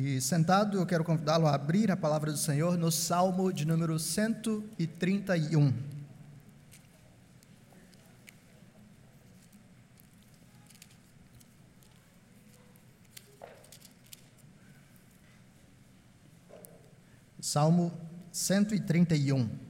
E sentado, eu quero convidá-lo a abrir a palavra do Senhor no Salmo de número 131. Salmo 131.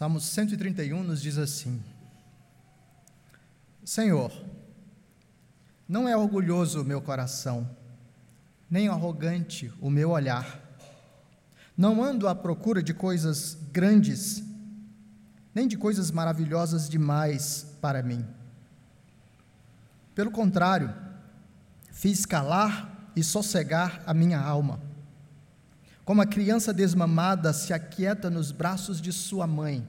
Salmo 131 nos diz assim: Senhor, não é orgulhoso o meu coração, nem arrogante o meu olhar. Não ando à procura de coisas grandes, nem de coisas maravilhosas demais para mim. Pelo contrário, fiz calar e sossegar a minha alma como a criança desmamada se aquieta nos braços de sua mãe,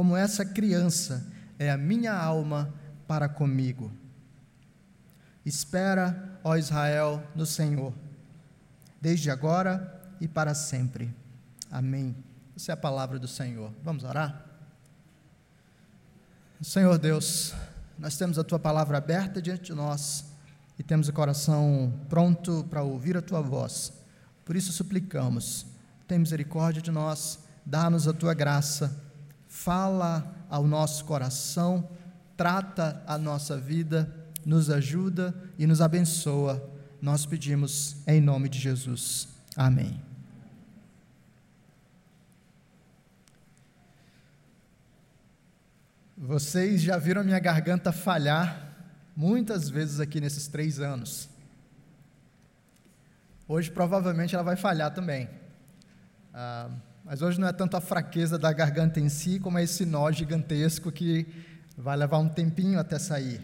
como essa criança é a minha alma para comigo. Espera, ó Israel, no Senhor, desde agora e para sempre. Amém. Essa é a palavra do Senhor. Vamos orar? Senhor Deus, nós temos a tua palavra aberta diante de nós e temos o coração pronto para ouvir a tua voz. Por isso suplicamos, tem misericórdia de nós, dá-nos a tua graça, fala ao nosso coração, trata a nossa vida, nos ajuda e nos abençoa. Nós pedimos em nome de Jesus. Amém. Vocês já viram minha garganta falhar muitas vezes aqui nesses três anos. Hoje provavelmente ela vai falhar também. Ah, mas hoje não é tanto a fraqueza da garganta em si, como é esse nó gigantesco que vai levar um tempinho até sair.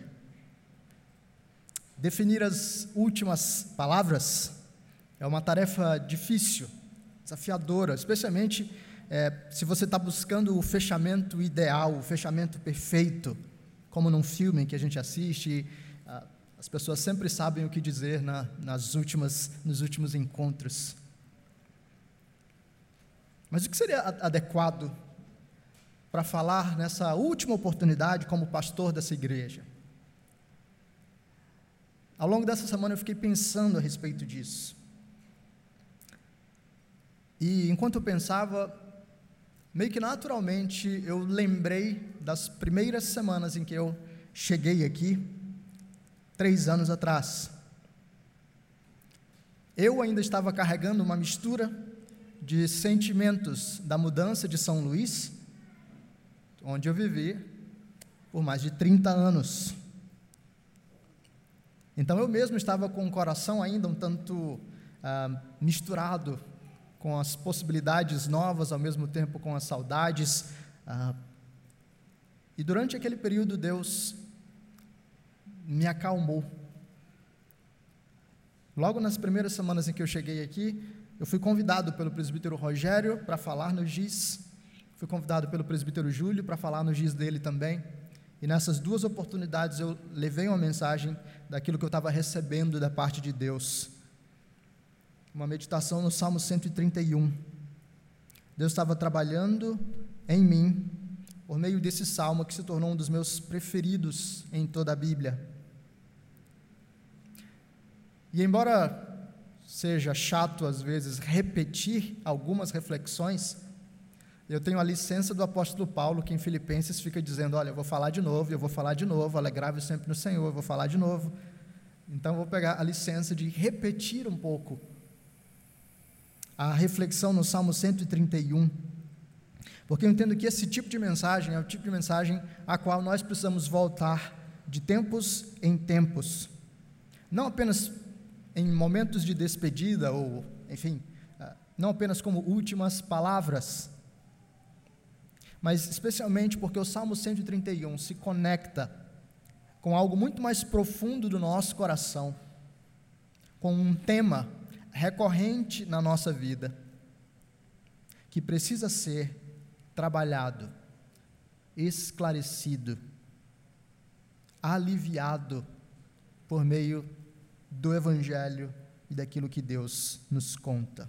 Definir as últimas palavras é uma tarefa difícil, desafiadora, especialmente é, se você está buscando o fechamento ideal, o fechamento perfeito, como num filme que a gente assiste. As pessoas sempre sabem o que dizer na, nas últimas, nos últimos encontros. Mas o que seria adequado para falar nessa última oportunidade como pastor dessa igreja? Ao longo dessa semana eu fiquei pensando a respeito disso. E enquanto eu pensava, meio que naturalmente eu lembrei das primeiras semanas em que eu cheguei aqui três anos atrás. Eu ainda estava carregando uma mistura de sentimentos da mudança de São Luís, onde eu vivi por mais de 30 anos. Então eu mesmo estava com o coração ainda um tanto ah, misturado com as possibilidades novas, ao mesmo tempo com as saudades. Ah, e durante aquele período, Deus me acalmou. Logo nas primeiras semanas em que eu cheguei aqui, eu fui convidado pelo presbítero Rogério para falar no GIS, fui convidado pelo presbítero Júlio para falar no GIS dele também. E nessas duas oportunidades eu levei uma mensagem daquilo que eu estava recebendo da parte de Deus. Uma meditação no Salmo 131. Deus estava trabalhando em mim por meio desse salmo que se tornou um dos meus preferidos em toda a Bíblia. E embora seja chato às vezes repetir algumas reflexões, eu tenho a licença do apóstolo Paulo, que em Filipenses fica dizendo: Olha, eu vou falar de novo, eu vou falar de novo, alegrável sempre no Senhor, eu vou falar de novo. Então, eu vou pegar a licença de repetir um pouco a reflexão no Salmo 131, porque eu entendo que esse tipo de mensagem é o tipo de mensagem a qual nós precisamos voltar de tempos em tempos, não apenas em momentos de despedida, ou, enfim, ah, não apenas como últimas palavras, mas especialmente porque o Salmo 131 se conecta com algo muito mais profundo do nosso coração, com um tema recorrente na nossa vida, que precisa ser trabalhado, esclarecido, aliviado por meio do Evangelho e daquilo que Deus nos conta.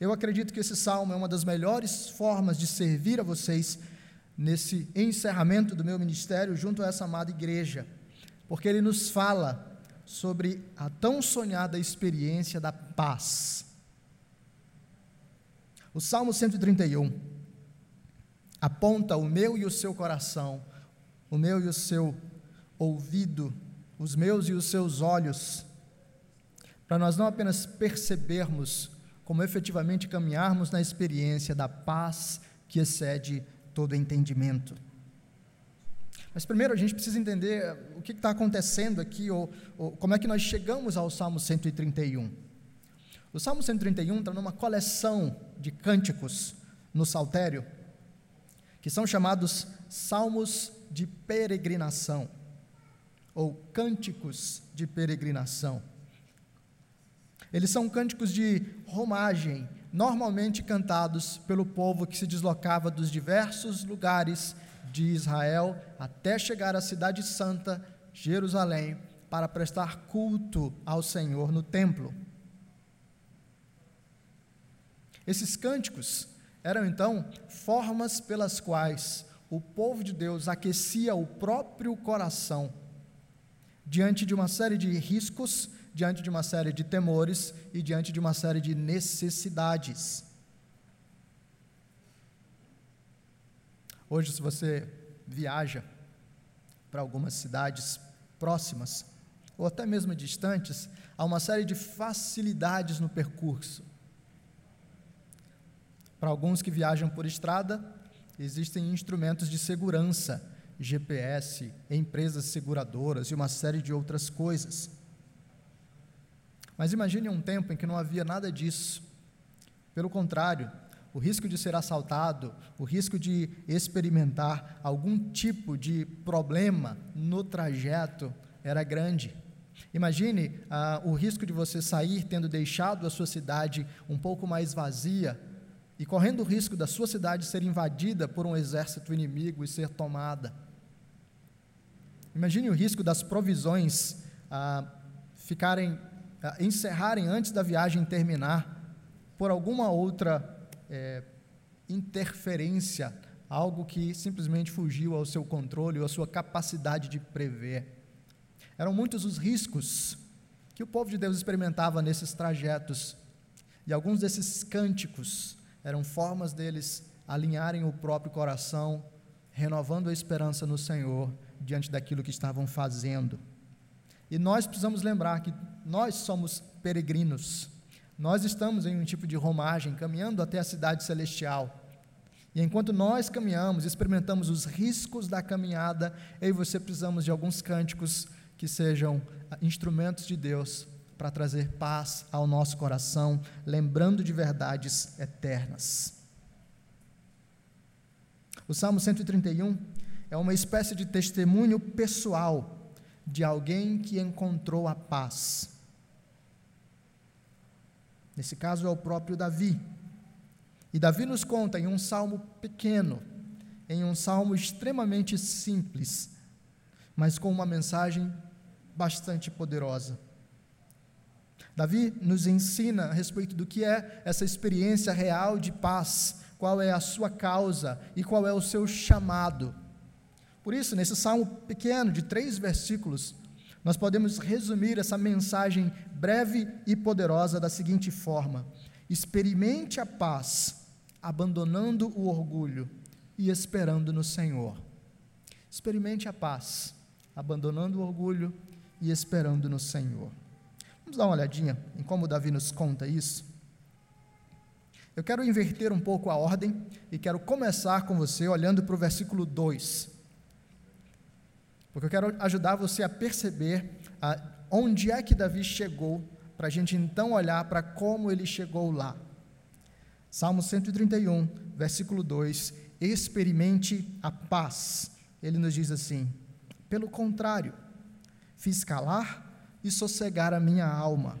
Eu acredito que esse salmo é uma das melhores formas de servir a vocês nesse encerramento do meu ministério junto a essa amada igreja, porque ele nos fala sobre a tão sonhada experiência da paz. O Salmo 131 aponta o meu e o seu coração, o meu e o seu ouvido, os meus e os seus olhos, para nós não apenas percebermos, como efetivamente caminharmos na experiência da paz que excede todo entendimento. Mas primeiro a gente precisa entender o que está acontecendo aqui, ou, ou, como é que nós chegamos ao Salmo 131. O Salmo 131 está numa coleção de cânticos no Saltério, que são chamados Salmos de Peregrinação, ou Cânticos de Peregrinação. Eles são cânticos de romagem, normalmente cantados pelo povo que se deslocava dos diversos lugares de Israel até chegar à Cidade Santa, Jerusalém, para prestar culto ao Senhor no templo. Esses cânticos eram então formas pelas quais o povo de Deus aquecia o próprio coração diante de uma série de riscos diante de uma série de temores e diante de uma série de necessidades. Hoje, se você viaja para algumas cidades próximas, ou até mesmo distantes, há uma série de facilidades no percurso. Para alguns que viajam por estrada, existem instrumentos de segurança, GPS, empresas seguradoras e uma série de outras coisas. Mas imagine um tempo em que não havia nada disso. Pelo contrário, o risco de ser assaltado, o risco de experimentar algum tipo de problema no trajeto era grande. Imagine ah, o risco de você sair tendo deixado a sua cidade um pouco mais vazia e correndo o risco da sua cidade ser invadida por um exército inimigo e ser tomada. Imagine o risco das provisões ah, ficarem encerrarem antes da viagem terminar por alguma outra é, interferência, algo que simplesmente fugiu ao seu controle ou à sua capacidade de prever. Eram muitos os riscos que o povo de Deus experimentava nesses trajetos, e alguns desses cânticos eram formas deles alinharem o próprio coração, renovando a esperança no Senhor diante daquilo que estavam fazendo. E nós precisamos lembrar que nós somos peregrinos. Nós estamos em um tipo de romagem, caminhando até a cidade celestial. E enquanto nós caminhamos, experimentamos os riscos da caminhada, eu e você precisamos de alguns cânticos que sejam ah, instrumentos de Deus para trazer paz ao nosso coração, lembrando de verdades eternas. O Salmo 131 é uma espécie de testemunho pessoal de alguém que encontrou a paz. Nesse caso é o próprio Davi. E Davi nos conta em um salmo pequeno, em um salmo extremamente simples, mas com uma mensagem bastante poderosa. Davi nos ensina a respeito do que é essa experiência real de paz, qual é a sua causa e qual é o seu chamado. Por isso, nesse salmo pequeno, de três versículos, nós podemos resumir essa mensagem breve e poderosa da seguinte forma: experimente a paz, abandonando o orgulho e esperando no Senhor. Experimente a paz, abandonando o orgulho e esperando no Senhor. Vamos dar uma olhadinha em como Davi nos conta isso? Eu quero inverter um pouco a ordem e quero começar com você olhando para o versículo 2 porque eu quero ajudar você a perceber ah, onde é que Davi chegou, para a gente então olhar para como ele chegou lá. Salmo 131, versículo 2: Experimente a paz. Ele nos diz assim: Pelo contrário, fiz calar e sossegar a minha alma.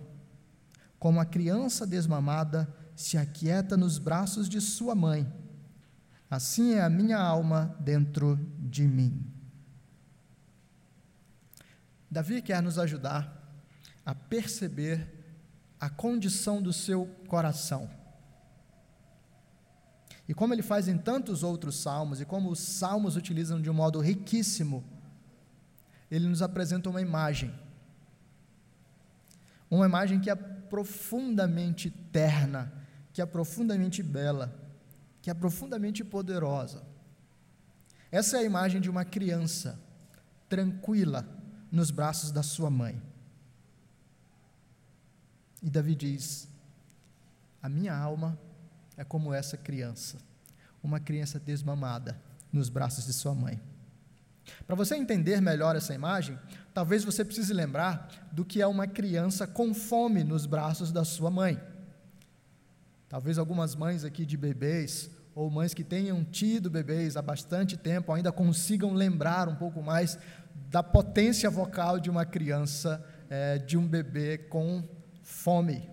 Como a criança desmamada se aquieta nos braços de sua mãe, assim é a minha alma dentro de mim. Davi quer nos ajudar a perceber a condição do seu coração. E como ele faz em tantos outros salmos, e como os salmos utilizam de um modo riquíssimo, ele nos apresenta uma imagem. Uma imagem que é profundamente terna, que é profundamente bela, que é profundamente poderosa. Essa é a imagem de uma criança tranquila nos braços da sua mãe. E Davi diz: A minha alma é como essa criança, uma criança desmamada nos braços de sua mãe. Para você entender melhor essa imagem, talvez você precise lembrar do que é uma criança com fome nos braços da sua mãe. Talvez algumas mães aqui de bebês, ou mães que tenham tido bebês há bastante tempo, ainda consigam lembrar um pouco mais da potência vocal de uma criança, é, de um bebê com fome.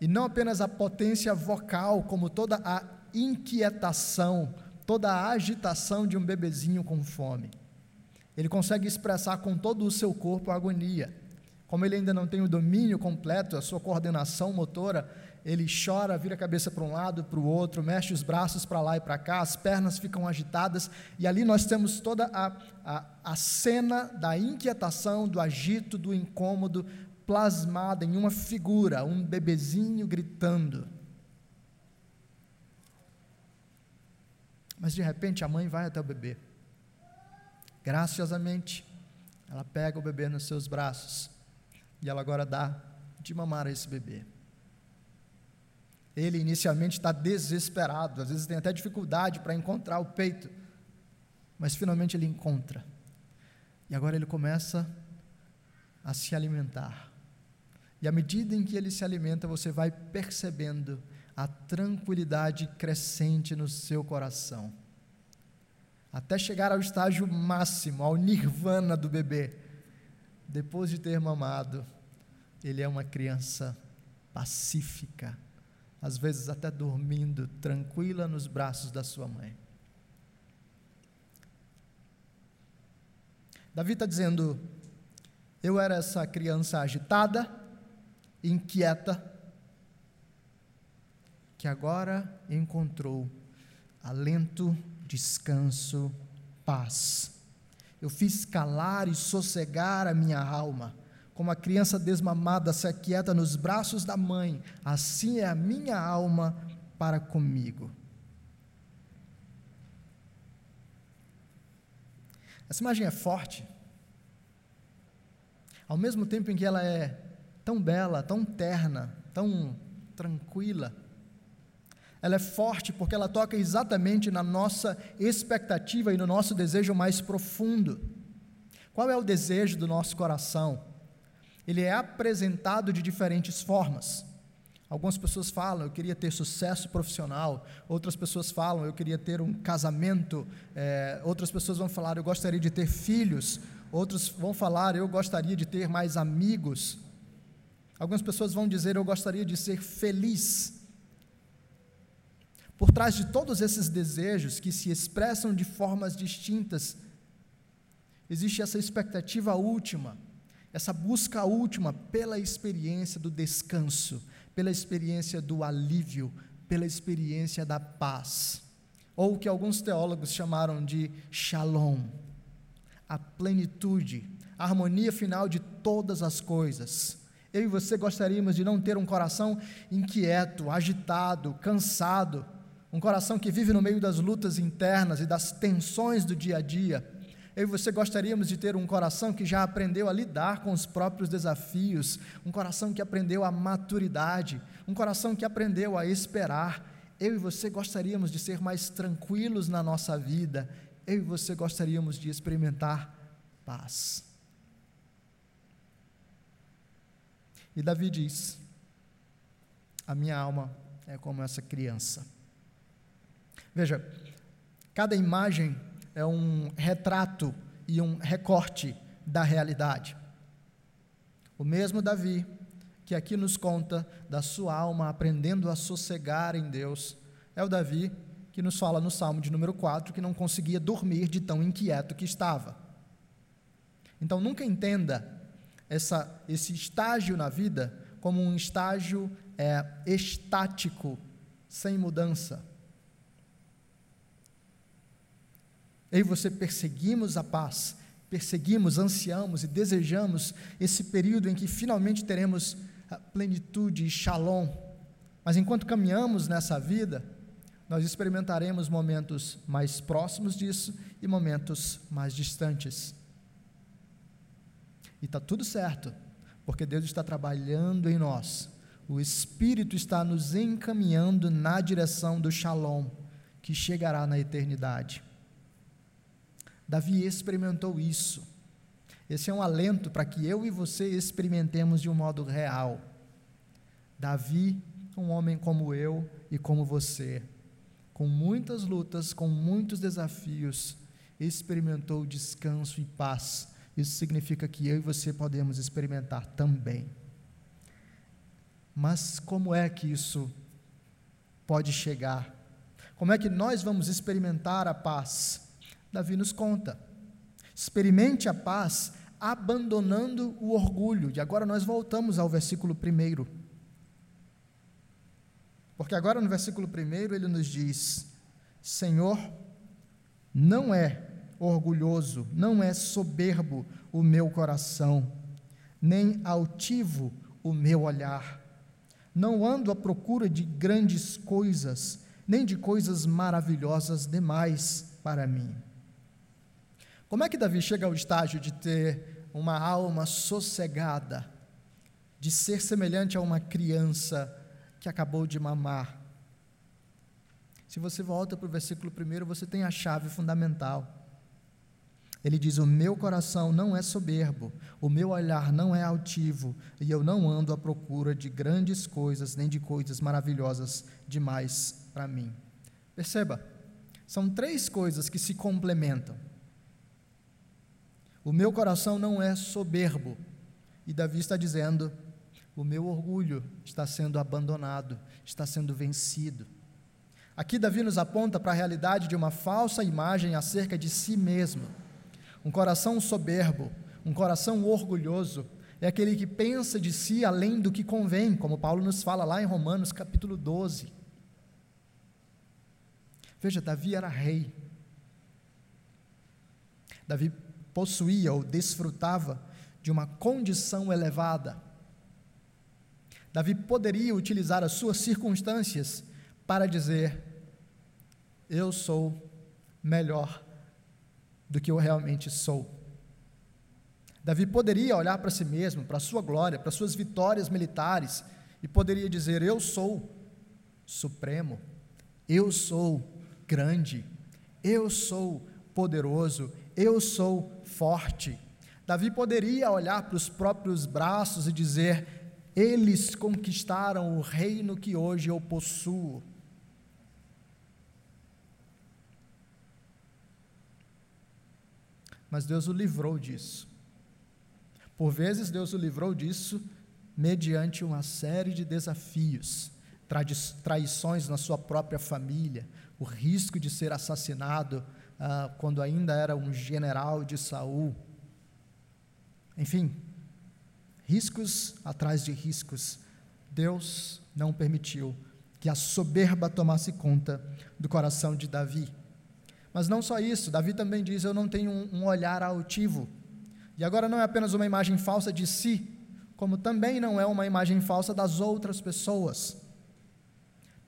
E não apenas a potência vocal, como toda a inquietação, toda a agitação de um bebezinho com fome. Ele consegue expressar com todo o seu corpo a agonia. Como ele ainda não tem o domínio completo, a sua coordenação motora, ele chora, vira a cabeça para um lado, para o outro, mexe os braços para lá e para cá, as pernas ficam agitadas, e ali nós temos toda a, a, a cena da inquietação, do agito, do incômodo, plasmada em uma figura, um bebezinho gritando. Mas de repente a mãe vai até o bebê. Graciosamente, ela pega o bebê nos seus braços e ela agora dá de mamar a esse bebê. Ele inicialmente está desesperado, às vezes tem até dificuldade para encontrar o peito, mas finalmente ele encontra. E agora ele começa a se alimentar. E à medida em que ele se alimenta, você vai percebendo a tranquilidade crescente no seu coração. Até chegar ao estágio máximo, ao nirvana do bebê. Depois de ter mamado, ele é uma criança pacífica, às vezes até dormindo tranquila nos braços da sua mãe. Davi está dizendo: Eu era essa criança agitada, inquieta, que agora encontrou alento, descanso, paz. Eu fiz calar e sossegar a minha alma. Como a criança desmamada se aquieta nos braços da mãe, assim é a minha alma para comigo. Essa imagem é forte. Ao mesmo tempo em que ela é tão bela, tão terna, tão tranquila. Ela é forte porque ela toca exatamente na nossa expectativa e no nosso desejo mais profundo. Qual é o desejo do nosso coração? Ele é apresentado de diferentes formas. Algumas pessoas falam, eu queria ter sucesso profissional. Outras pessoas falam, eu queria ter um casamento. É, outras pessoas vão falar, eu gostaria de ter filhos. Outros vão falar, eu gostaria de ter mais amigos. Algumas pessoas vão dizer: Eu gostaria de ser feliz. Por trás de todos esses desejos que se expressam de formas distintas, existe essa expectativa última, essa busca última pela experiência do descanso, pela experiência do alívio, pela experiência da paz, ou o que alguns teólogos chamaram de shalom, a plenitude, a harmonia final de todas as coisas eu e você gostaríamos de não ter um coração inquieto, agitado, cansado, um coração que vive no meio das lutas internas e das tensões do dia a dia. Eu e você gostaríamos de ter um coração que já aprendeu a lidar com os próprios desafios, um coração que aprendeu a maturidade, um coração que aprendeu a esperar. Eu e você gostaríamos de ser mais tranquilos na nossa vida. Eu e você gostaríamos de experimentar paz. E Davi diz: A minha alma é como essa criança. Veja, cada imagem é um retrato e um recorte da realidade. O mesmo Davi, que aqui nos conta da sua alma aprendendo a sossegar em Deus, é o Davi que nos fala no Salmo de número 4 que não conseguia dormir de tão inquieto que estava. Então nunca entenda essa, esse estágio na vida como um estágio é, estático, sem mudança. Eu e você perseguimos a paz, perseguimos, ansiamos e desejamos esse período em que finalmente teremos plenitude e shalom. Mas enquanto caminhamos nessa vida, nós experimentaremos momentos mais próximos disso e momentos mais distantes. E está tudo certo, porque Deus está trabalhando em nós. O Espírito está nos encaminhando na direção do shalom, que chegará na eternidade. Davi experimentou isso. Esse é um alento para que eu e você experimentemos de um modo real. Davi, um homem como eu e como você, com muitas lutas, com muitos desafios, experimentou descanso e paz. Isso significa que eu e você podemos experimentar também. Mas como é que isso pode chegar? Como é que nós vamos experimentar a paz? Davi nos conta. Experimente a paz abandonando o orgulho. E agora nós voltamos ao versículo 1. Porque agora no versículo 1 ele nos diz: Senhor, não é orgulhoso, não é soberbo o meu coração, nem altivo o meu olhar. Não ando à procura de grandes coisas, nem de coisas maravilhosas demais para mim. Como é que Davi chega ao estágio de ter uma alma sossegada, de ser semelhante a uma criança que acabou de mamar? Se você volta para o versículo 1, você tem a chave fundamental. Ele diz: O meu coração não é soberbo, o meu olhar não é altivo, e eu não ando à procura de grandes coisas, nem de coisas maravilhosas demais para mim. Perceba, são três coisas que se complementam. O meu coração não é soberbo. E Davi está dizendo: o meu orgulho está sendo abandonado, está sendo vencido. Aqui, Davi nos aponta para a realidade de uma falsa imagem acerca de si mesmo. Um coração soberbo, um coração orgulhoso, é aquele que pensa de si além do que convém, como Paulo nos fala lá em Romanos capítulo 12. Veja, Davi era rei. Davi possuía ou desfrutava de uma condição elevada. Davi poderia utilizar as suas circunstâncias para dizer: Eu sou melhor do que eu realmente sou. Davi poderia olhar para si mesmo, para a sua glória, para suas vitórias militares, e poderia dizer: Eu sou supremo, eu sou grande, eu sou poderoso, eu sou forte. Davi poderia olhar para os próprios braços e dizer: Eles conquistaram o reino que hoje eu possuo. Mas Deus o livrou disso. Por vezes, Deus o livrou disso mediante uma série de desafios, traições na sua própria família, o risco de ser assassinado ah, quando ainda era um general de Saul. Enfim, riscos atrás de riscos. Deus não permitiu que a soberba tomasse conta do coração de Davi. Mas não só isso, Davi também diz: Eu não tenho um, um olhar altivo. E agora não é apenas uma imagem falsa de si, como também não é uma imagem falsa das outras pessoas.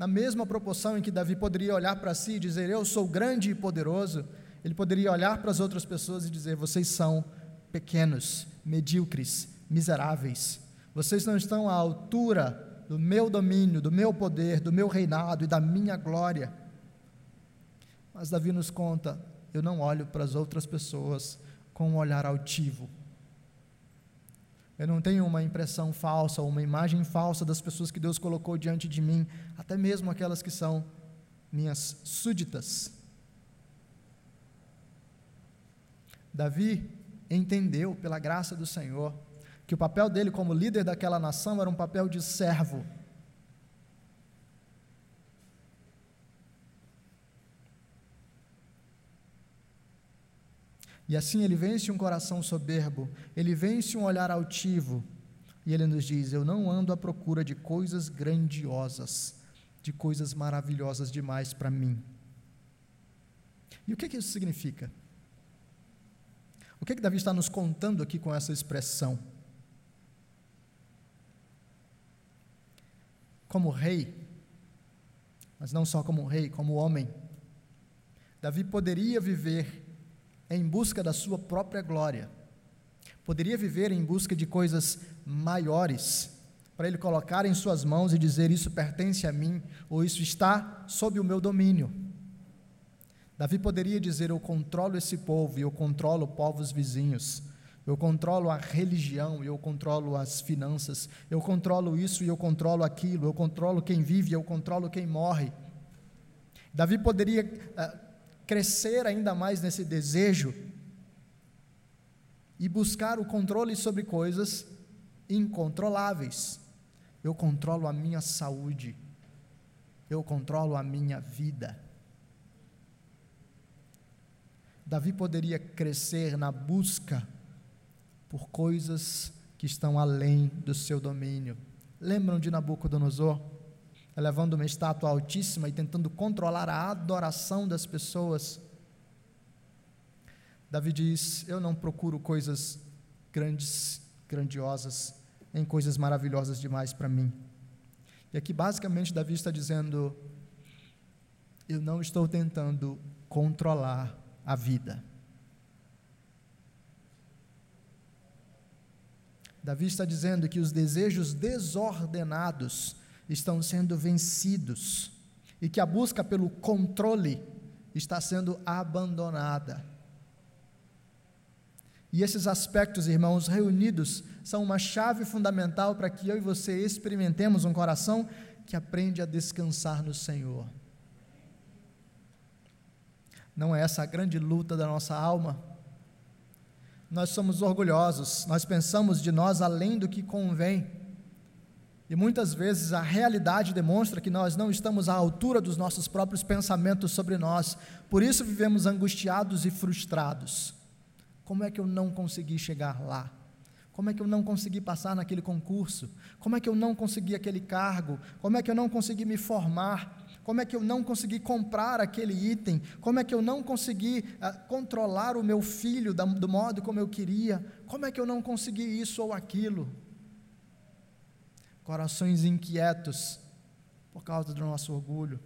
Na mesma proporção em que Davi poderia olhar para si e dizer, Eu sou grande e poderoso, ele poderia olhar para as outras pessoas e dizer, Vocês são pequenos, medíocres, miseráveis. Vocês não estão à altura do meu domínio, do meu poder, do meu reinado e da minha glória. Mas Davi nos conta: eu não olho para as outras pessoas com um olhar altivo, eu não tenho uma impressão falsa, uma imagem falsa das pessoas que Deus colocou diante de mim, até mesmo aquelas que são minhas súditas. Davi entendeu, pela graça do Senhor, que o papel dele como líder daquela nação era um papel de servo. E assim ele vence um coração soberbo, ele vence um olhar altivo. E ele nos diz: Eu não ando à procura de coisas grandiosas, de coisas maravilhosas demais para mim. E o que, que isso significa? O que, que Davi está nos contando aqui com essa expressão? Como rei, mas não só como rei, como homem, Davi poderia viver em busca da sua própria glória, poderia viver em busca de coisas maiores, para ele colocar em suas mãos e dizer: Isso pertence a mim, ou isso está sob o meu domínio. Davi poderia dizer: Eu controlo esse povo e eu controlo povos vizinhos. Eu controlo a religião, eu controlo as finanças, eu controlo isso e eu controlo aquilo, eu controlo quem vive, eu controlo quem morre. Davi poderia uh, crescer ainda mais nesse desejo e buscar o controle sobre coisas incontroláveis. Eu controlo a minha saúde, eu controlo a minha vida. Davi poderia crescer na busca por coisas que estão além do seu domínio. Lembram de Nabucodonosor? Levando uma estátua altíssima e tentando controlar a adoração das pessoas. Davi diz: Eu não procuro coisas grandes, grandiosas, nem coisas maravilhosas demais para mim. E aqui, basicamente, Davi está dizendo: Eu não estou tentando controlar a vida. Davi está dizendo que os desejos desordenados estão sendo vencidos e que a busca pelo controle está sendo abandonada. E esses aspectos, irmãos, reunidos, são uma chave fundamental para que eu e você experimentemos um coração que aprende a descansar no Senhor. Não é essa a grande luta da nossa alma? Nós somos orgulhosos, nós pensamos de nós além do que convém. E muitas vezes a realidade demonstra que nós não estamos à altura dos nossos próprios pensamentos sobre nós, por isso vivemos angustiados e frustrados. Como é que eu não consegui chegar lá? Como é que eu não consegui passar naquele concurso? Como é que eu não consegui aquele cargo? Como é que eu não consegui me formar? Como é que eu não consegui comprar aquele item? Como é que eu não consegui uh, controlar o meu filho da, do modo como eu queria? Como é que eu não consegui isso ou aquilo? Corações inquietos por causa do nosso orgulho.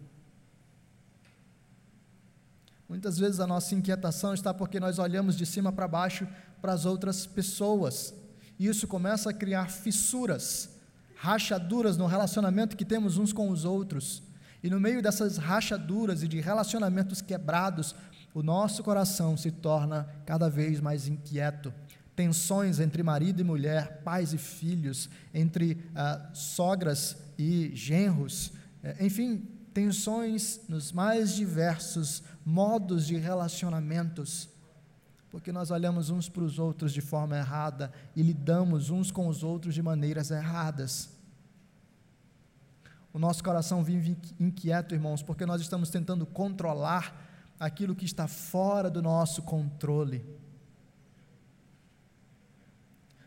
Muitas vezes a nossa inquietação está porque nós olhamos de cima para baixo para as outras pessoas. E isso começa a criar fissuras, rachaduras no relacionamento que temos uns com os outros. E no meio dessas rachaduras e de relacionamentos quebrados, o nosso coração se torna cada vez mais inquieto. Tensões entre marido e mulher, pais e filhos, entre ah, sogras e genros, eh, enfim, tensões nos mais diversos modos de relacionamentos, porque nós olhamos uns para os outros de forma errada e lidamos uns com os outros de maneiras erradas. O nosso coração vive inquieto, irmãos, porque nós estamos tentando controlar aquilo que está fora do nosso controle.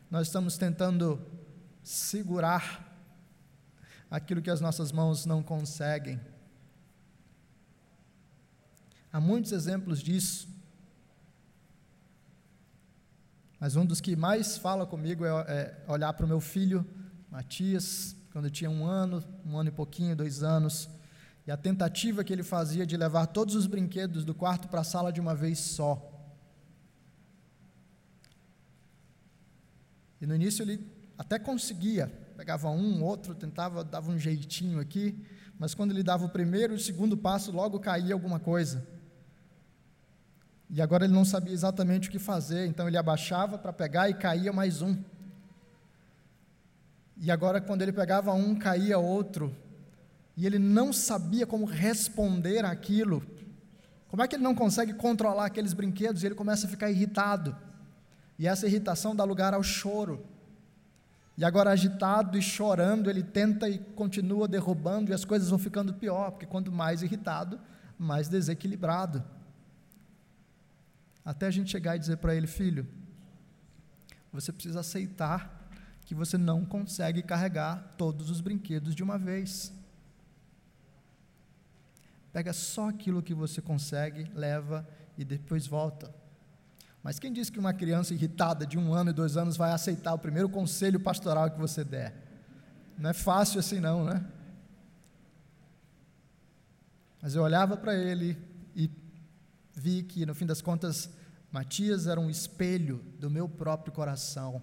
Nós estamos tentando segurar aquilo que as nossas mãos não conseguem. Há muitos exemplos disso. Mas um dos que mais fala comigo é, é olhar para o meu filho, Matias, quando tinha um ano, um ano e pouquinho, dois anos, e a tentativa que ele fazia de levar todos os brinquedos do quarto para a sala de uma vez só. E no início ele até conseguia, pegava um, outro, tentava, dava um jeitinho aqui, mas quando ele dava o primeiro e o segundo passo, logo caía alguma coisa. E agora ele não sabia exatamente o que fazer, então ele abaixava para pegar e caía mais um. E agora, quando ele pegava um, caía outro. E ele não sabia como responder aquilo. Como é que ele não consegue controlar aqueles brinquedos? E ele começa a ficar irritado. E essa irritação dá lugar ao choro. E agora, agitado e chorando, ele tenta e continua derrubando, e as coisas vão ficando pior, porque quanto mais irritado, mais desequilibrado. até a gente chegar e dizer para ele: Filho, você precisa aceitar que você não consegue carregar todos os brinquedos de uma vez. Pega só aquilo que você consegue, leva e depois volta. Mas quem disse que uma criança irritada de um ano e dois anos vai aceitar o primeiro conselho pastoral que você der? Não é fácil assim, não, né? Mas eu olhava para ele e vi que, no fim das contas, Matias era um espelho do meu próprio coração,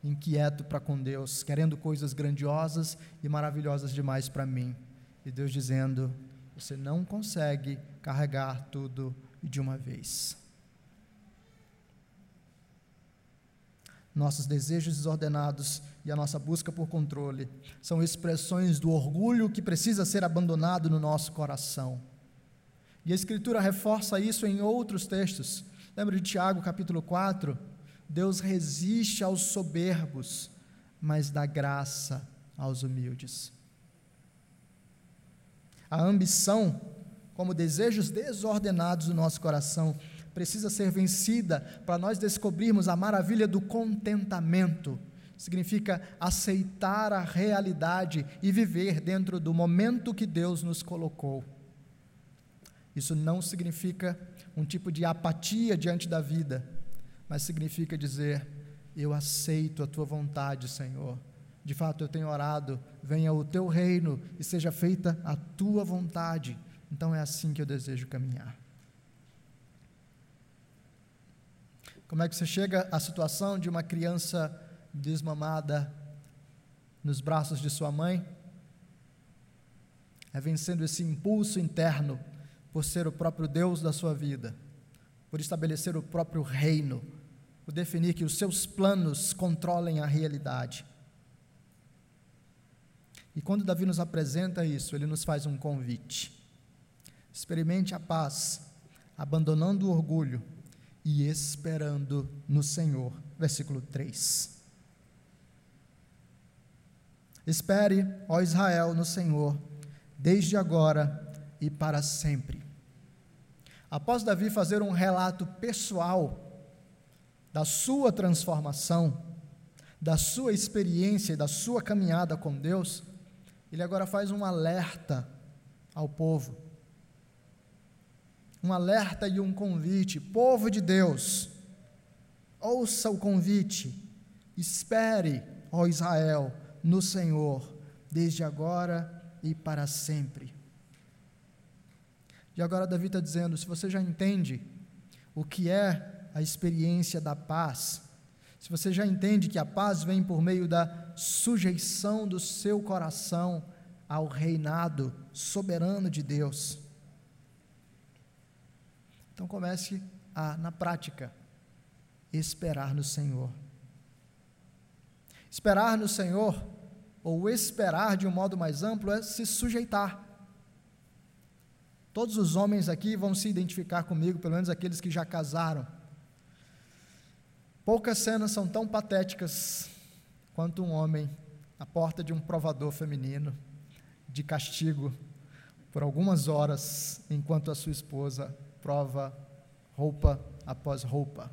inquieto para com Deus, querendo coisas grandiosas e maravilhosas demais para mim. E Deus dizendo: você não consegue carregar tudo de uma vez. Nossos desejos desordenados e a nossa busca por controle são expressões do orgulho que precisa ser abandonado no nosso coração. E a Escritura reforça isso em outros textos. Lembra de Tiago capítulo 4? Deus resiste aos soberbos, mas dá graça aos humildes. A ambição, como desejos desordenados do nosso coração, precisa ser vencida para nós descobrirmos a maravilha do contentamento. Significa aceitar a realidade e viver dentro do momento que Deus nos colocou. Isso não significa um tipo de apatia diante da vida, mas significa dizer: Eu aceito a tua vontade, Senhor de fato, eu tenho orado, venha o teu reino e seja feita a tua vontade. Então é assim que eu desejo caminhar. Como é que você chega à situação de uma criança desmamada nos braços de sua mãe? É vencendo esse impulso interno por ser o próprio Deus da sua vida, por estabelecer o próprio reino, por definir que os seus planos controlem a realidade. E quando Davi nos apresenta isso, ele nos faz um convite. Experimente a paz, abandonando o orgulho e esperando no Senhor. Versículo 3. Espere, ó Israel, no Senhor, desde agora e para sempre. Após Davi fazer um relato pessoal da sua transformação, da sua experiência e da sua caminhada com Deus, ele agora faz um alerta ao povo. Um alerta e um convite. Povo de Deus, ouça o convite. Espere, ó Israel, no Senhor, desde agora e para sempre. E agora Davi está dizendo: se você já entende o que é a experiência da paz, se você já entende que a paz vem por meio da sujeição do seu coração ao reinado soberano de Deus, então comece a, na prática, esperar no Senhor. Esperar no Senhor, ou esperar de um modo mais amplo, é se sujeitar. Todos os homens aqui vão se identificar comigo, pelo menos aqueles que já casaram. Poucas cenas são tão patéticas quanto um homem à porta de um provador feminino, de castigo, por algumas horas, enquanto a sua esposa prova roupa após roupa.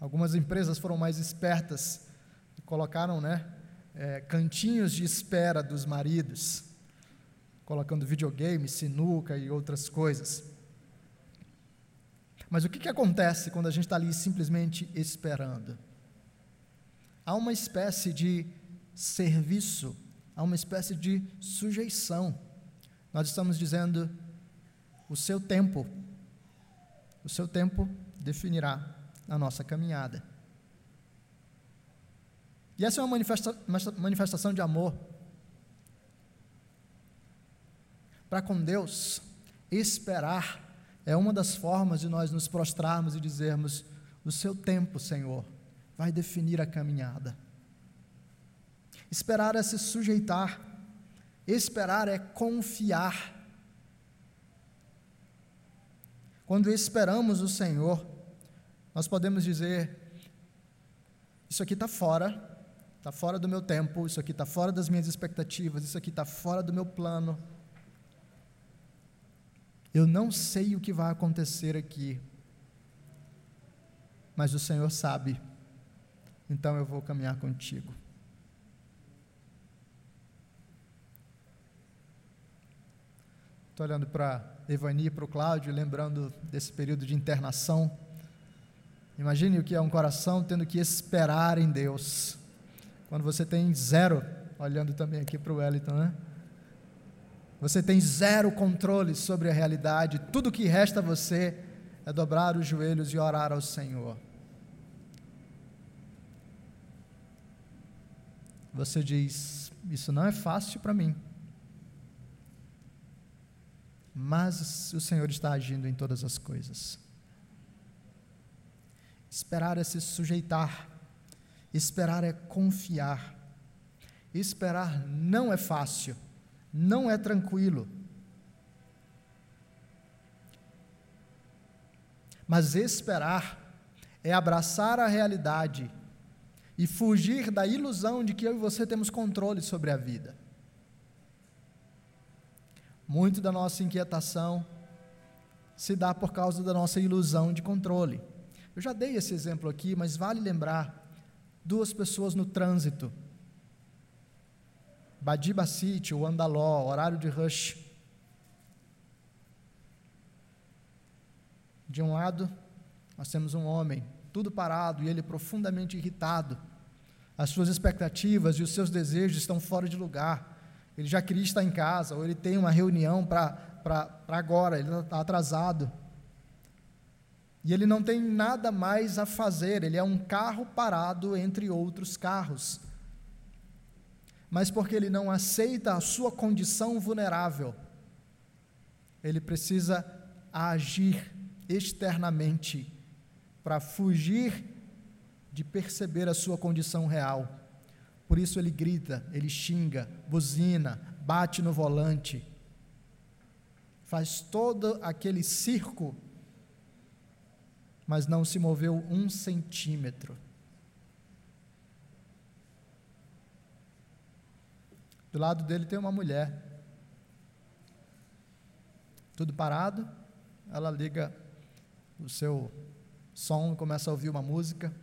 Algumas empresas foram mais espertas e colocaram né, é, cantinhos de espera dos maridos, colocando videogame, sinuca e outras coisas. Mas o que, que acontece quando a gente está ali simplesmente esperando? Há uma espécie de serviço, há uma espécie de sujeição. Nós estamos dizendo: o seu tempo, o seu tempo definirá a nossa caminhada. E essa é uma manifesta manifestação de amor. Para com Deus, esperar é uma das formas de nós nos prostrarmos e dizermos: O seu tempo, Senhor, vai definir a caminhada. Esperar é se sujeitar, esperar é confiar. Quando esperamos o Senhor, nós podemos dizer: Isso aqui está fora, está fora do meu tempo, isso aqui está fora das minhas expectativas, isso aqui está fora do meu plano Eu não sei o que vai acontecer aqui, mas o Senhor sabe, então eu vou caminhar contigo. Estou olhando para Evani para o Cláudio, lembrando desse período de internação. Imagine o que é um coração tendo que esperar em Deus. Quando você tem zero, olhando também aqui para o Wellington, né? Você tem zero controle sobre a realidade, tudo que resta a você é dobrar os joelhos e orar ao Senhor. Você diz: Isso não é fácil para mim mas o Senhor está agindo em todas as coisas. Esperar é se sujeitar, esperar é confiar. Esperar não é fácil, não é tranquilo. Mas esperar é abraçar a realidade e fugir da ilusão de que eu e você temos controle sobre a vida. Muito da nossa inquietação se dá por causa da nossa ilusão de controle. Eu já dei esse exemplo aqui, mas vale lembrar duas pessoas no trânsito. Badiba City ou Andaló, horário de rush. De um lado, nós temos um homem, tudo parado e ele profundamente irritado. As suas expectativas e os seus desejos estão fora de lugar ele já queria estar em casa, ou ele tem uma reunião para agora, ele está atrasado. E ele não tem nada mais a fazer, ele é um carro parado entre outros carros. Mas porque ele não aceita a sua condição vulnerável, ele precisa agir externamente para fugir de perceber a sua condição real. Por isso ele grita, ele xinga, buzina, bate no volante, faz todo aquele circo, mas não se moveu um centímetro. Do lado dele tem uma mulher, tudo parado, ela liga o seu som, começa a ouvir uma música,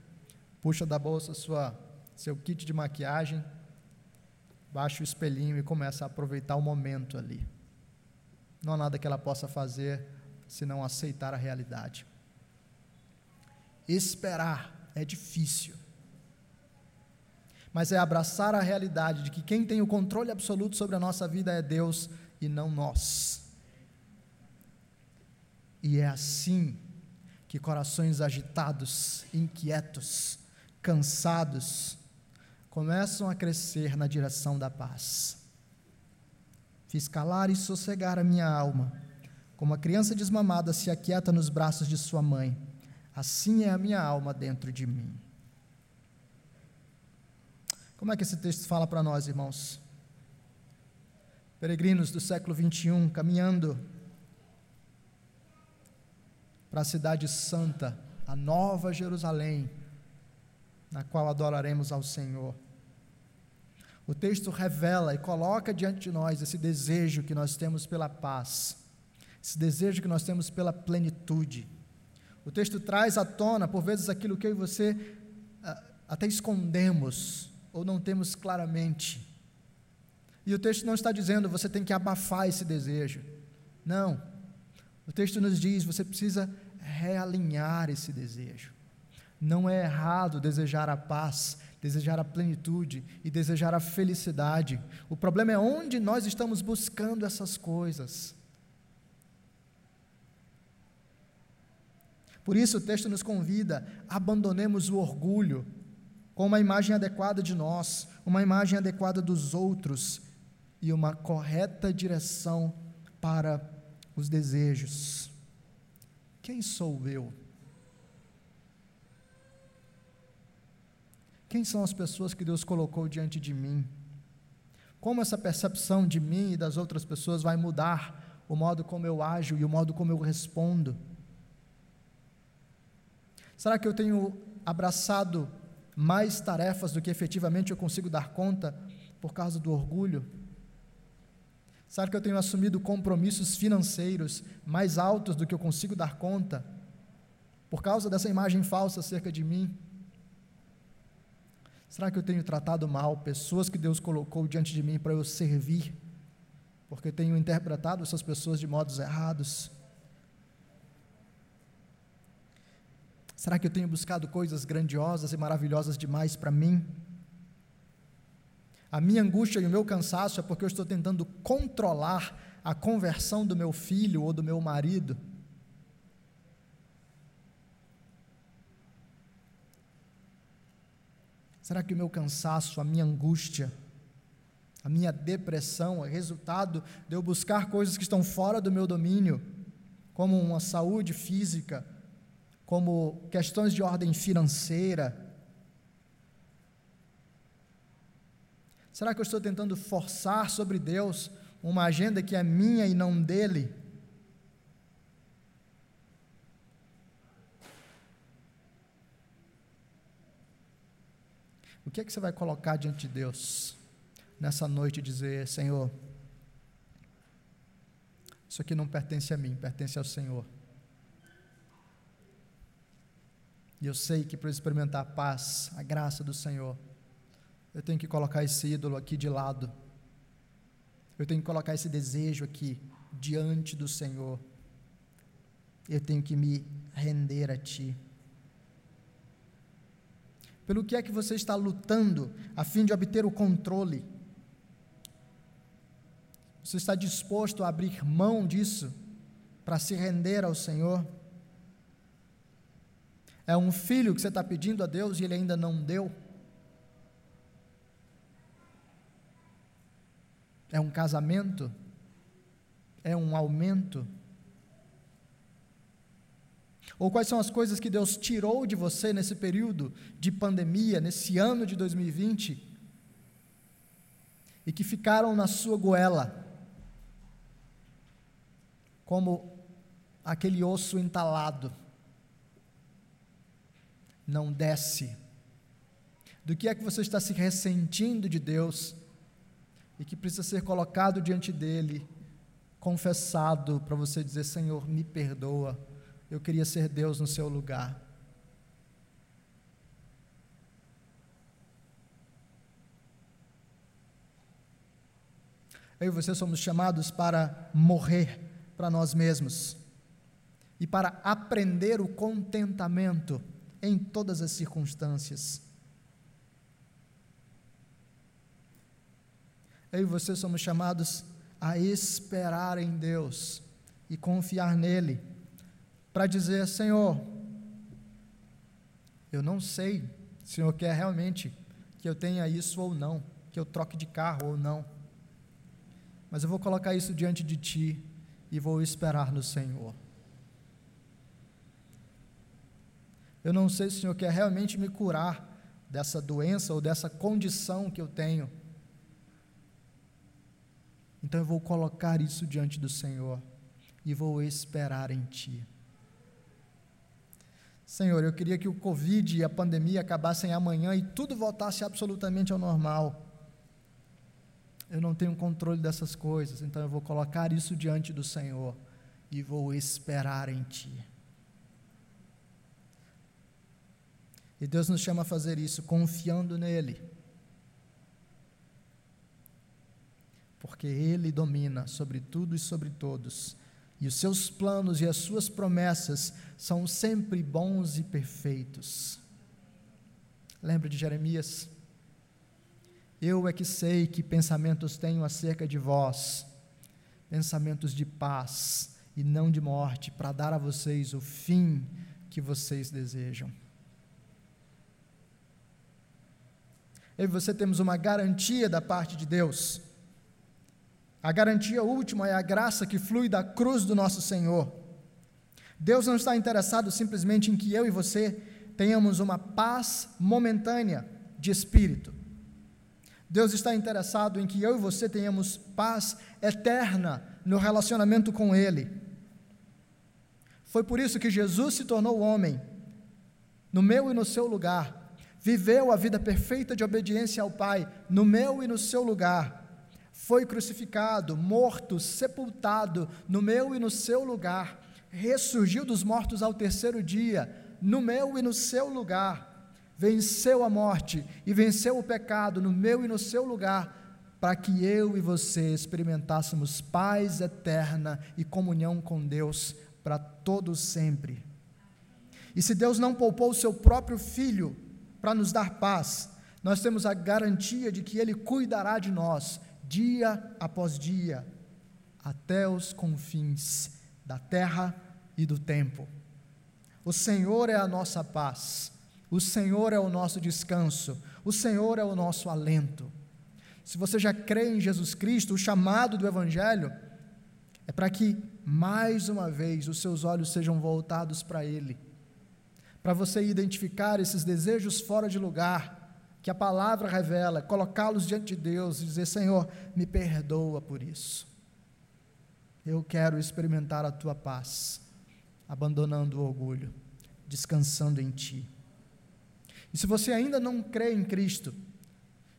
puxa da bolsa sua seu kit de maquiagem, baixa o espelhinho e começa a aproveitar o momento ali. Não há nada que ela possa fazer senão aceitar a realidade. Esperar é difícil, mas é abraçar a realidade de que quem tem o controle absoluto sobre a nossa vida é Deus e não nós. E é assim que corações agitados, inquietos, cansados, começam a crescer na direção da paz. Fiz calar e sossegar a minha alma, como a criança desmamada se aquieta nos braços de sua mãe, assim é a minha alma dentro de mim. Como é que esse texto fala para nós, irmãos? Peregrinos do século 21, caminhando para a cidade santa, a nova Jerusalém, na qual adoraremos ao Senhor. O texto revela e coloca diante de nós esse desejo que nós temos pela paz, esse desejo que nós temos pela plenitude. O texto traz à tona, por vezes, aquilo que eu e você ah, até escondemos ou não temos claramente. E o texto não está dizendo você tem que abafar esse desejo. Não. O texto nos diz você precisa realinhar esse desejo. Não é errado desejar a paz, desejar a plenitude e desejar a felicidade. O problema é onde nós estamos buscando essas coisas. Por isso o texto nos convida, abandonemos o orgulho com uma imagem adequada de nós, uma imagem adequada dos outros e uma correta direção para os desejos. Quem sou eu? Quem são as pessoas que Deus colocou diante de mim? Como essa percepção de mim e das outras pessoas vai mudar o modo como eu ajo e o modo como eu respondo? Será que eu tenho abraçado mais tarefas do que efetivamente eu consigo dar conta por causa do orgulho? Será que eu tenho assumido compromissos financeiros mais altos do que eu consigo dar conta? Por causa dessa imagem falsa acerca de mim? Será que eu tenho tratado mal pessoas que Deus colocou diante de mim para eu servir? Porque tenho interpretado essas pessoas de modos errados? Será que eu tenho buscado coisas grandiosas e maravilhosas demais para mim? A minha angústia e o meu cansaço é porque eu estou tentando controlar a conversão do meu filho ou do meu marido. Será que o meu cansaço, a minha angústia, a minha depressão é resultado de eu buscar coisas que estão fora do meu domínio, como uma saúde física, como questões de ordem financeira? Será que eu estou tentando forçar sobre Deus uma agenda que é minha e não dele? Que é que você vai colocar diante de Deus nessa noite e dizer: Senhor, isso aqui não pertence a mim, pertence ao Senhor. E eu sei que para experimentar a paz, a graça do Senhor, eu tenho que colocar esse ídolo aqui de lado. Eu tenho que colocar esse desejo aqui diante do Senhor. Eu tenho que me render a Ti. Pelo que é que você está lutando a fim de obter o controle? Você está disposto a abrir mão disso para se render ao Senhor? É um filho que você está pedindo a Deus e ele ainda não deu? É um casamento? É um aumento? Ou quais são as coisas que Deus tirou de você nesse período de pandemia, nesse ano de 2020, e que ficaram na sua goela, como aquele osso entalado, não desce? Do que é que você está se ressentindo de Deus e que precisa ser colocado diante dele, confessado, para você dizer: Senhor, me perdoa eu queria ser Deus no seu lugar. Eu e você somos chamados para morrer para nós mesmos e para aprender o contentamento em todas as circunstâncias. Eu e você somos chamados a esperar em Deus e confiar nele para dizer: Senhor, eu não sei se o Senhor quer realmente que eu tenha isso ou não, que eu troque de carro ou não, mas eu vou colocar isso diante de Ti e vou esperar no Senhor. Eu não sei se o Senhor quer realmente me curar dessa doença ou dessa condição que eu tenho. Então eu vou colocar isso diante do Senhor e vou esperar em Ti. Senhor, eu queria que o Covid e a pandemia acabassem amanhã e tudo voltasse absolutamente ao normal. Eu não tenho controle dessas coisas, então eu vou colocar isso diante do Senhor e vou esperar em Ti. E Deus nos chama a fazer isso confiando nele. Porque Ele domina sobre tudo e sobre todos e os seus planos e as suas promessas são sempre bons e perfeitos. Lembra de Jeremias? Eu é que sei que pensamentos tenho acerca de vós, pensamentos de paz e não de morte, para dar a vocês o fim que vocês desejam. Eu e você temos uma garantia da parte de Deus a garantia última é a graça que flui da cruz do nosso Senhor. Deus não está interessado simplesmente em que eu e você tenhamos uma paz momentânea de espírito. Deus está interessado em que eu e você tenhamos paz eterna no relacionamento com Ele. Foi por isso que Jesus se tornou homem, no meu e no seu lugar, viveu a vida perfeita de obediência ao Pai, no meu e no seu lugar foi crucificado, morto, sepultado no meu e no seu lugar, ressurgiu dos mortos ao terceiro dia, no meu e no seu lugar, venceu a morte e venceu o pecado no meu e no seu lugar, para que eu e você experimentássemos paz eterna e comunhão com Deus para todos sempre. E se Deus não poupou o seu próprio filho para nos dar paz, nós temos a garantia de que ele cuidará de nós dia após dia, até os confins da terra e do tempo. O Senhor é a nossa paz, o Senhor é o nosso descanso, o Senhor é o nosso alento. Se você já crê em Jesus Cristo, o chamado do Evangelho é para que, mais uma vez, os seus olhos sejam voltados para Ele, para você identificar esses desejos fora de lugar que a palavra revela, colocá-los diante de Deus e dizer: Senhor, me perdoa por isso. Eu quero experimentar a tua paz, abandonando o orgulho, descansando em ti. E se você ainda não crê em Cristo,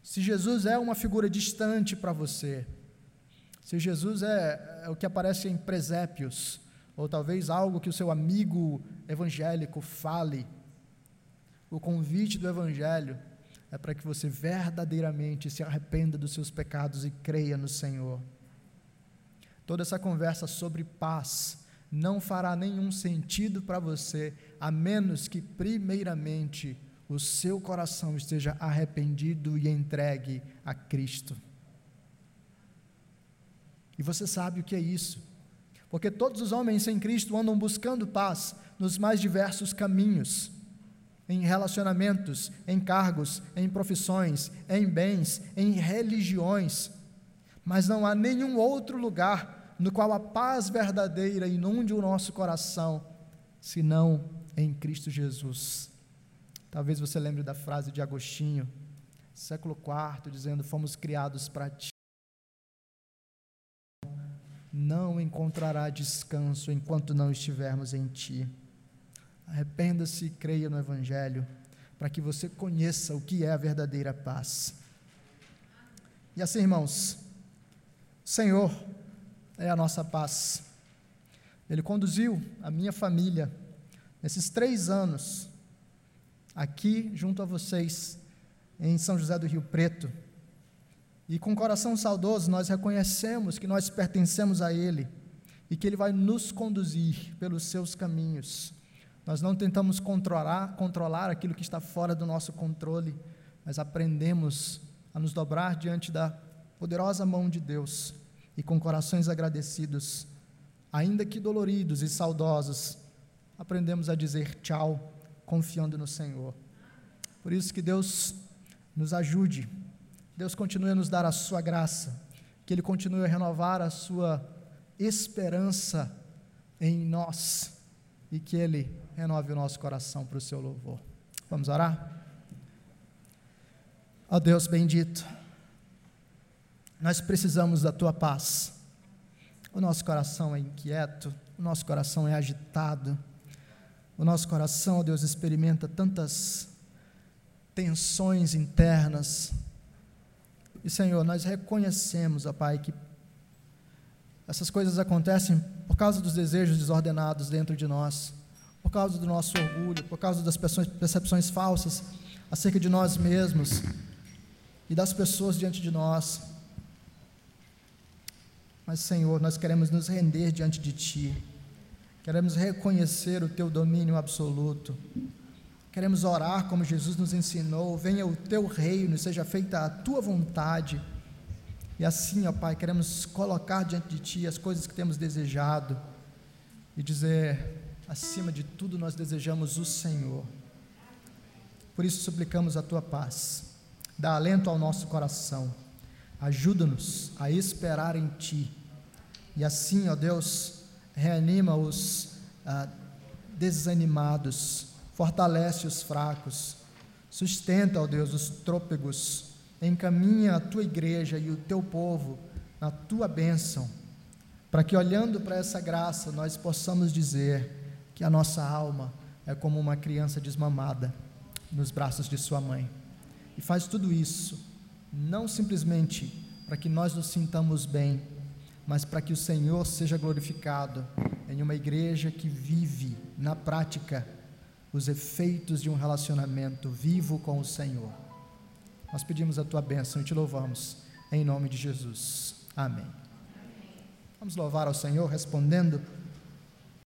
se Jesus é uma figura distante para você, se Jesus é, é, o que aparece em presépios, ou talvez algo que o seu amigo evangélico fale, o convite do Evangelho é para que você verdadeiramente se arrependa dos seus pecados e creia no Senhor. Toda essa conversa sobre paz não fará nenhum sentido para você, a menos que, primeiramente, o seu coração esteja arrependido e entregue a Cristo. E você sabe o que é isso, porque todos os homens sem Cristo andam buscando paz nos mais diversos caminhos em relacionamentos, em cargos, em profissões, em bens, em religiões, mas não há nenhum outro lugar no qual a paz verdadeira inunde o nosso coração, senão em Cristo Jesus. Talvez você lembre da frase de Agostinho, século IV, dizendo: Fomos criados para ti. Não encontrará descanso enquanto não estivermos em ti. Arrependa-se e creia no Evangelho, para que você conheça o que é a verdadeira paz. E assim, irmãos, o Senhor é a nossa paz. Ele conduziu a minha família nesses três anos, aqui junto a vocês, em São José do Rio Preto. E com coração saudoso, nós reconhecemos que nós pertencemos a Ele e que Ele vai nos conduzir pelos seus caminhos. Nós não tentamos controlar, controlar aquilo que está fora do nosso controle, mas aprendemos a nos dobrar diante da poderosa mão de Deus e com corações agradecidos, ainda que doloridos e saudosos, aprendemos a dizer tchau, confiando no Senhor. Por isso que Deus nos ajude, Deus continue a nos dar a sua graça, que Ele continue a renovar a sua esperança em nós e que Ele renove o nosso coração para o seu louvor. Vamos orar? Ó Deus bendito, nós precisamos da tua paz. O nosso coração é inquieto, o nosso coração é agitado, o nosso coração, ó Deus, experimenta tantas tensões internas. E Senhor, nós reconhecemos, ó Pai, que essas coisas acontecem por causa dos desejos desordenados dentro de nós por causa do nosso orgulho, por causa das percepções falsas acerca de nós mesmos e das pessoas diante de nós. Mas, Senhor, nós queremos nos render diante de Ti, queremos reconhecer o Teu domínio absoluto, queremos orar como Jesus nos ensinou: venha o Teu reino, seja feita a Tua vontade. E assim, ó Pai, queremos colocar diante de Ti as coisas que temos desejado e dizer: acima de tudo, nós desejamos o Senhor. Por isso, suplicamos a tua paz. Dá alento ao nosso coração. Ajuda-nos a esperar em ti. E assim, ó Deus, reanima os ah, desanimados, fortalece os fracos, sustenta, ó Deus, os trôpegos, encaminha a tua igreja e o teu povo na tua bênção, para que olhando para essa graça nós possamos dizer: que a nossa alma é como uma criança desmamada nos braços de sua mãe. E faz tudo isso, não simplesmente para que nós nos sintamos bem, mas para que o Senhor seja glorificado em uma igreja que vive na prática os efeitos de um relacionamento vivo com o Senhor. Nós pedimos a tua bênção e te louvamos em nome de Jesus. Amém. Vamos louvar ao Senhor respondendo